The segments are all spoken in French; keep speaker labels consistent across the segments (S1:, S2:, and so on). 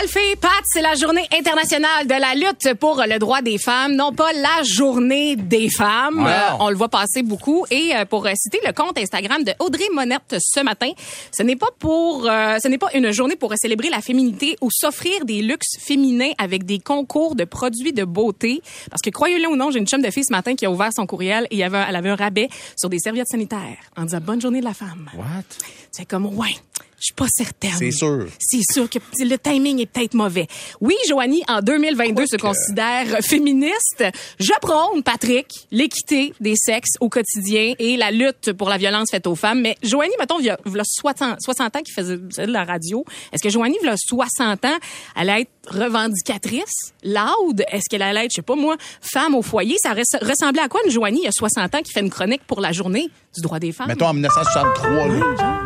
S1: Alphée, Pat, c'est la journée internationale de la lutte pour le droit des femmes, non pas la journée des femmes.
S2: Wow.
S1: Euh, on le voit passer beaucoup. Et euh, pour euh, citer le compte Instagram de Audrey Monette ce matin, ce n'est pas pour, euh, ce n'est pas une journée pour célébrer la féminité ou s'offrir des luxes féminins avec des concours de produits de beauté. Parce que croyez-le ou non, j'ai une chum de fille ce matin qui a ouvert son courriel et il y avait, elle avait un rabais sur des serviettes sanitaires en disant bonne journée de la femme.
S2: What?
S1: C'est comme, ouais, je suis pas certaine.
S2: C'est sûr.
S1: C'est sûr que le timing est peut-être mauvais. Oui, Joanie, en 2022, se considère féministe. Je prône, Patrick, l'équité des sexes au quotidien et la lutte pour la violence faite aux femmes. Mais Joanie, mettons, il y a, il y a 60, 60 ans qu'il faisait de la radio. Est-ce que Joanie, il y a 60 ans, elle allait être revendicatrice, loud? Est-ce qu'elle allait être, je sais pas moi, femme au foyer? Ça res- ressemblait à quoi une Joanie, il y a 60 ans, qui fait une chronique pour la journée du droit des femmes?
S2: Mettons en 1963, là.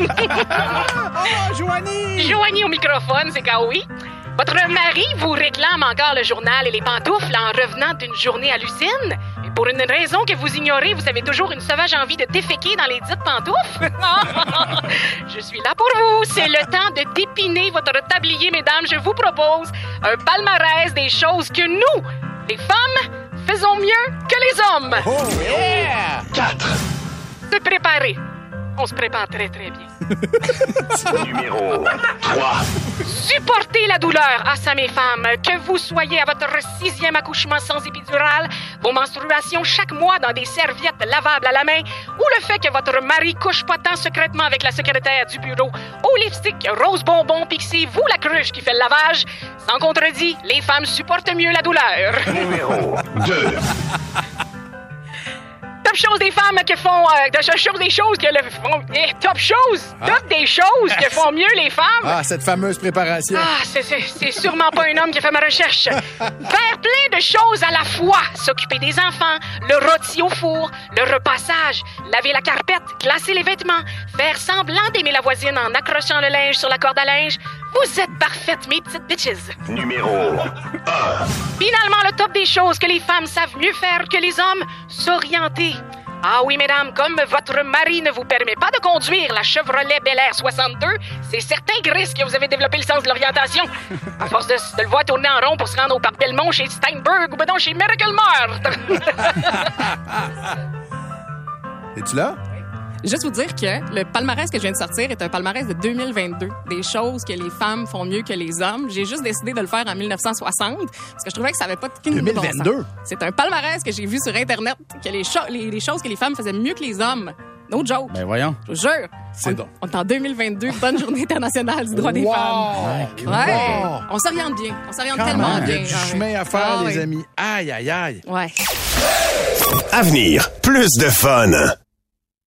S2: Oh, Joanie!
S3: Joanie au microphone, c'est Kaoui. Votre mari vous réclame encore le journal et les pantoufles en revenant d'une journée à l'usine. Et pour une raison que vous ignorez, vous avez toujours une sauvage envie de déféquer dans les dites pantoufles. je suis là pour vous. C'est le temps de dépiner votre tablier, mesdames. Je vous propose un palmarès des choses que nous, les femmes, faisons mieux que les hommes.
S2: Oh, yeah!
S3: Se préparer. On se prépare très, très bien.
S4: Numéro 3.
S3: Supportez la douleur, ah ça mes femmes, que vous soyez à votre sixième accouchement sans épidural, vos menstruations chaque mois dans des serviettes lavables à la main, ou le fait que votre mari couche pas tant secrètement avec la secrétaire du bureau, au lipstick, rose bonbon, pixie, vous la cruche qui fait le lavage, sans contredit, les femmes supportent mieux la douleur.
S4: Numéro 2.
S3: Top chose des femmes qui font, euh, de chose des choses que le font, eh, top chose, top des choses que font mieux les femmes.
S2: Ah, cette fameuse préparation.
S3: Ah, c'est- c'est c'est sûrement pas un homme qui a fait ma recherche. Faire plein de choses à la fois. S'occuper des enfants, le rôti au four, le repassage, laver la carpette, classer les vêtements, faire semblant d'aimer la voisine en accrochant le linge sur la corde à linge. Vous êtes parfaites, mes petites bitches.
S4: Numéro
S3: Finalement, le top des choses que les femmes savent mieux faire que les hommes, s'orienter. Ah oui, mesdames, comme votre mari ne vous permet pas de conduire la Chevrolet Bel Air 62, c'est certain, Gris, que vous avez développé le sens de l'orientation. À force de, de le voir tourner en rond pour se rendre au parc Belmont chez Steinberg ou ben non, chez Miracle Mart.
S2: Es-tu là?
S1: Juste vous dire que le palmarès que je viens de sortir est un palmarès de 2022. Des choses que les femmes font mieux que les hommes. J'ai juste décidé de le faire en 1960 parce que je trouvais que ça avait pas de de bon sens.
S2: 2022?
S1: C'est un palmarès que j'ai vu sur Internet que les, cho- les, les choses que les femmes faisaient mieux que les hommes. No joke.
S2: Ben voyons.
S1: Je vous jure.
S2: C'est
S1: on,
S2: donc.
S1: on est en 2022. Bonne journée internationale du droit des femmes. Ouais.
S2: Wow!
S1: On s'oriente bien. On s'oriente tellement
S2: même, il y
S1: bien.
S2: a du
S1: Ouais.
S2: chemin à faire,
S1: Ah
S2: les
S1: oui.
S2: amis. Aïe, aïe, aïe.
S1: Ouais.
S4: Avenir, plus de fun.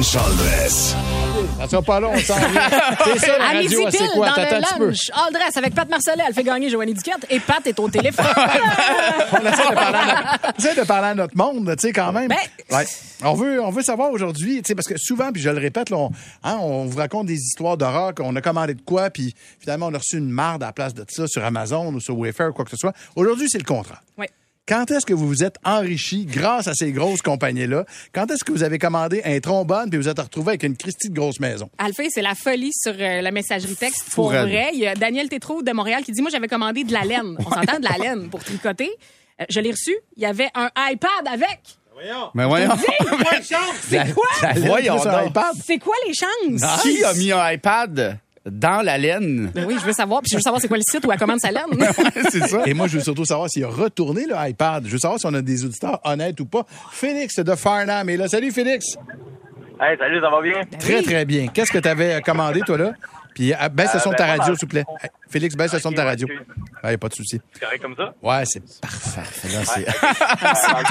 S4: Le lunch en dress.
S2: Ça sera pas long, on s'en vient. C'est ça, la
S1: À
S2: radio, c'est quoi?
S1: dans
S2: T'attends un
S1: le
S2: petit peu.
S1: lunch, all dress avec Pat Marcellet, elle fait gagner Joanie Duquette et Pat est au téléphone.
S2: On essaie de parler à notre, on essaie de parler à notre monde, tu sais, quand même.
S1: Ben,
S2: Ouais. On veut, on veut savoir aujourd'hui, tu sais, parce que souvent, puis je le répète, là, on, hein, on vous raconte des histoires d'horreur, qu'on a commandé de quoi, puis finalement, on a reçu une marde à la place de ça sur Amazon ou sur Wayfair ou quoi que ce soit. Aujourd'hui, c'est le contraire.
S1: Oui.
S2: Quand est-ce que vous vous êtes enrichi grâce à ces grosses compagnies-là? Quand est-ce que vous avez commandé un trombone puis vous êtes retrouvé avec une Christie de grosse maison?
S1: Alphée, c'est la folie sur euh, la messagerie texte. Pour vrai, il y a Daniel Tétrault de Montréal qui dit Moi, j'avais commandé de la laine. On s'entend de la laine pour tricoter. Euh, je l'ai reçu. Il y avait un iPad avec.
S5: Mais voyons.
S1: C'est quoi?
S2: La
S5: Voyons donc.
S2: iPad?
S1: C'est quoi les chances?
S5: Qui a mis un iPad? Dans la laine?
S1: Ben oui, je veux savoir. Puis je veux savoir c'est quoi le site où elle commande sa laine.
S5: c'est ça.
S2: Et moi, je veux surtout savoir s'il a retourné le iPad. Je veux savoir si on a des auditeurs honnêtes ou pas. Félix de Farnham est là. Salut, Félix.
S6: Hey, salut, ça va bien?
S2: Très, très bien. Qu'est-ce que tu avais commandé, toi, là? Puis euh, baisse le son de ta
S6: ben,
S2: radio, s'il vous plaît. Félix, baisse le son de ta radio. Il n'y a pas de souci.
S6: C'est correct comme ça?
S2: Ouais, c'est parfait. Là,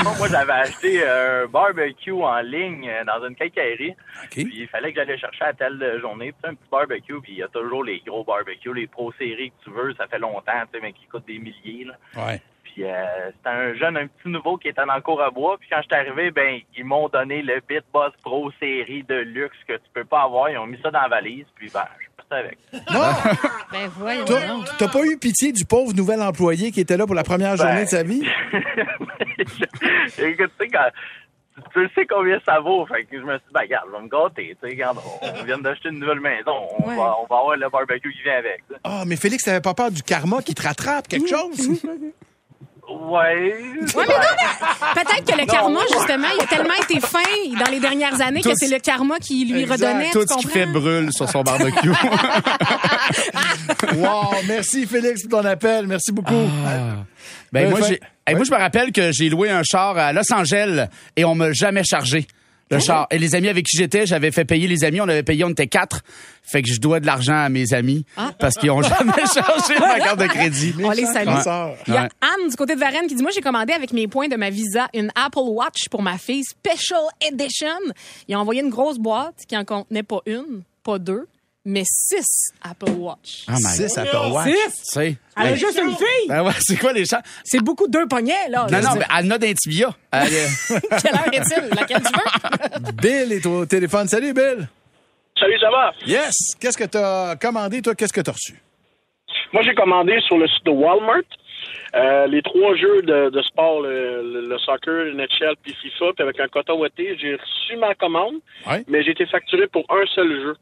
S6: Euh, moi, j'avais acheté un barbecue en ligne euh, dans une quincaillerie. Puis il fallait que j'allais chercher à telle journée. Puis un petit barbecue, puis il y a toujours les gros barbecues, les pro séries que tu veux. Ça fait longtemps, tu sais, mais qui coûtent des milliers. Là.
S2: Ouais.
S6: Puis euh, c'était un jeune, un petit nouveau qui était le cours à bois. Puis quand je suis arrivé, ben ils m'ont donné le Bit Boss Pro série de luxe que tu peux pas avoir. Ils ont mis ça dans la valise. Puis ben, je parti avec.
S1: Ben voyons.
S2: T'as- T'as pas eu pitié du pauvre nouvel employé qui était là pour la première
S6: Ben.
S2: journée de sa vie?
S6: Écoute, tu sais, quand tu sais combien ça vaut, fait que je me suis dit, ben, regarde, je vais me gâter, tu sais, regarde, on vient d'acheter une nouvelle maison, on,
S2: Ouais.
S6: va, on va avoir le barbecue qui vient avec.
S2: Ah, mais Félix, t'avais pas peur du karma qui te rattrape, quelque chose?
S6: Ouais.
S1: Ouais, mais non, mais peut-être que le
S6: Non.
S1: karma, justement, il a tellement été fin dans les dernières années
S5: Tout
S1: que c'est le karma qui lui
S5: Exact.
S1: redonnait.
S5: Tout
S1: tu
S5: ce qui
S1: comprends?
S5: fait brûle sur son barbecue.
S2: wow, merci Félix pour ton appel. Merci beaucoup.
S5: Ben,
S2: Ouais,
S5: moi,
S2: fait-
S5: j'ai, hey, moi, je me rappelle que j'ai loué un char à Los Angeles et on m'a jamais chargé. Le char. Et les amis avec qui j'étais, j'avais fait payer les amis. On avait payé, on était quatre. Fait que je dois de l'argent à mes amis parce qu'ils ont jamais chargé ma carte de crédit.
S1: On les salue.
S5: Ouais.
S1: Il y a. Anne du côté de Varennes qui dit Moi, j'ai commandé avec mes points de ma visa une Apple Watch pour ma fille Special Edition. Ils ont envoyé une grosse boîte qui en contenait pas une, pas deux, mais six Apple Watch.
S5: Oh my
S2: Six
S5: God.
S2: Apple Watch.
S1: Six?
S5: Tu sais.
S1: Elle a juste une fille.
S5: ben ouais, c'est quoi les chars?
S1: C'est beaucoup deux poignets, là.
S5: Non, non, mais elle en a d'un tibia. Elle, euh,
S1: Quelle heure est-il? Laquelle tu veux?
S2: Bill est au téléphone. Salut, Bill.
S7: Salut, ça va?
S2: Yes. Qu'est-ce que t'as commandé, toi? Qu'est-ce que t'as reçu?
S7: Moi, j'ai commandé sur le site de Walmart euh, les trois jeux de, de sport, le, le- le soccer, le NHL puis FIFA, puis avec un coton ouaté. J'ai reçu ma commande,
S2: Ouais.
S7: mais j'ai été facturé pour un seul jeu.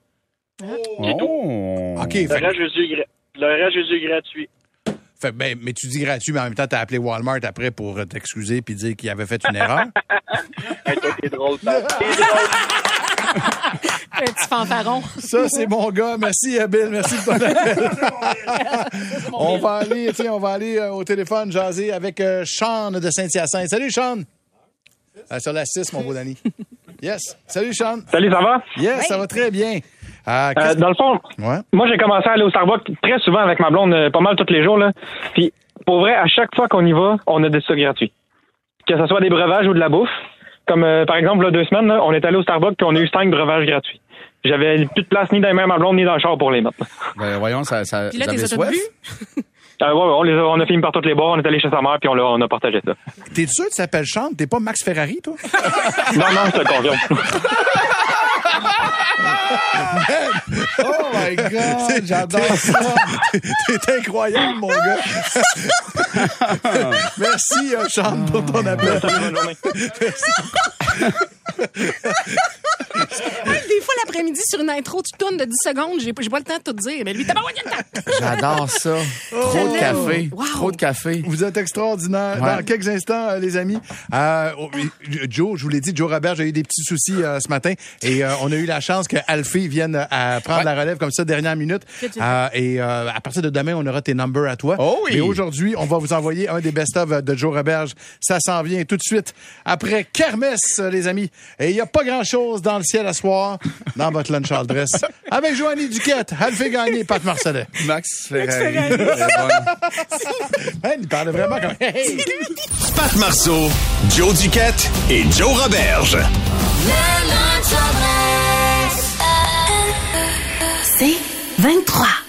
S5: Oh.
S2: OK.
S7: Le
S2: Fait,
S7: reste, je suis gra- le reste, je suis gratuit.
S2: fait- ben, mais tu dis gratuit, mais en même temps, t'as appelé Walmart après pour euh, t'excuser puis dire qu'il avait fait une erreur.
S7: Hey, toi, t'es drôle. T'es drôle.
S1: Petit fanfaron.
S2: Ça, c'est mon gars. Merci, Bill. Merci de ton appel. on va aller, tiens, on va aller euh, au téléphone jaser avec euh, Sean de Saint-Hyacinthe. Salut, Sean. Euh, sur la 6, mon beau Danny. Yes. Salut, Sean.
S8: Salut, ça va?
S2: Yes, ça va très bien. Euh,
S8: Euh, dans le fond,
S2: Ouais.
S8: moi, j'ai commencé à aller au Starbucks très souvent avec ma blonde, euh, pas mal tous les jours. Là. Puis, pour vrai, à chaque fois qu'on y va, on a des ça gratuits. Que ce soit des breuvages ou de la bouffe. Comme, euh, par exemple, là, deux semaines, là, on est allé au Starbucks puis on a eu cinq breuvages gratuits. J'avais plus de place ni dans les mains ma blonde ni dans le char pour les mettre.
S5: Ben, voyons, ça, ça,
S1: Puis là, t'es?
S8: Euh, ouais, ouais, on, les a, on a fini par toutes les boire, on est allé chez sa mère puis on, l'a- on a partagé ça.
S2: T'es sûr que tu t'appelles Sean? T'es pas Max Ferrari, toi?
S8: non, non, je te confirme.
S2: Oh my God, j'adore ça. T'es- T'es incroyable, mon gars. Merci, euh, Sean, pour ton appel. Merci.
S1: L'après-midi, sur une intro, tu tournes de 10 secondes, j'ai pas le temps de tout dire. Mais lui, t'as pas le temps.
S5: J'adore ça. Trop de café.
S1: Wow.
S5: Trop de café.
S2: Vous êtes extraordinaire.
S5: Ouais.
S2: Dans quelques instants, euh, les amis, euh, oh, Joe, je vous l'ai dit, Joe Robert, j'ai eu des petits soucis euh, ce matin et euh, on a eu la chance que Alfie vienne euh, prendre la relève comme ça dernière minute. Euh, et euh, à partir de demain, on aura tes numbers à toi.
S5: Oh oui.
S2: Mais aujourd'hui, on va vous envoyer un des best-of de Joe Roberge. Ça s'en vient tout de suite après Kermesse, euh, les amis. Et il n'y a pas grand-chose dans le ciel à soir dans Avec Joanie Duquette, Alfie Gagné, Pat Marcellet.
S5: Max Ferrari.
S2: Hein, il parlait vraiment comme... Hey!
S4: Pat Marceau, Joe Duquette et Joe Roberge.
S9: C'est 23.